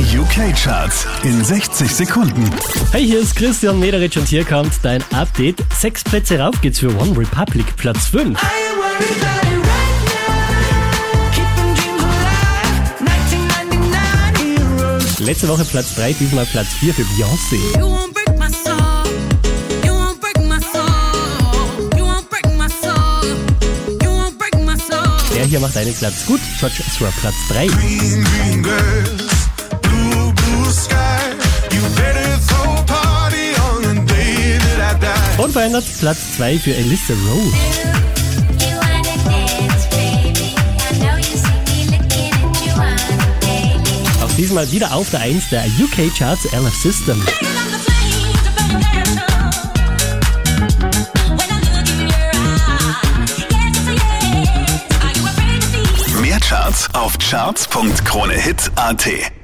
Die UK-Charts in 60 Sekunden. Hey, hier ist Christian Mederich und hier kommt dein Update. Sechs Plätze rauf geht's für One Republic, Platz 5. Letzte Woche Platz 3, diesmal Platz 4 für Beyoncé. Der hier macht einen Platz gut. George Ezra, Platz 3. Green, green Unverändert Platz 2 für Alyssa Rose. Auch diesmal wieder auf der 1 der UK Charts LF System. Mehr Charts auf charts.kronehit.at.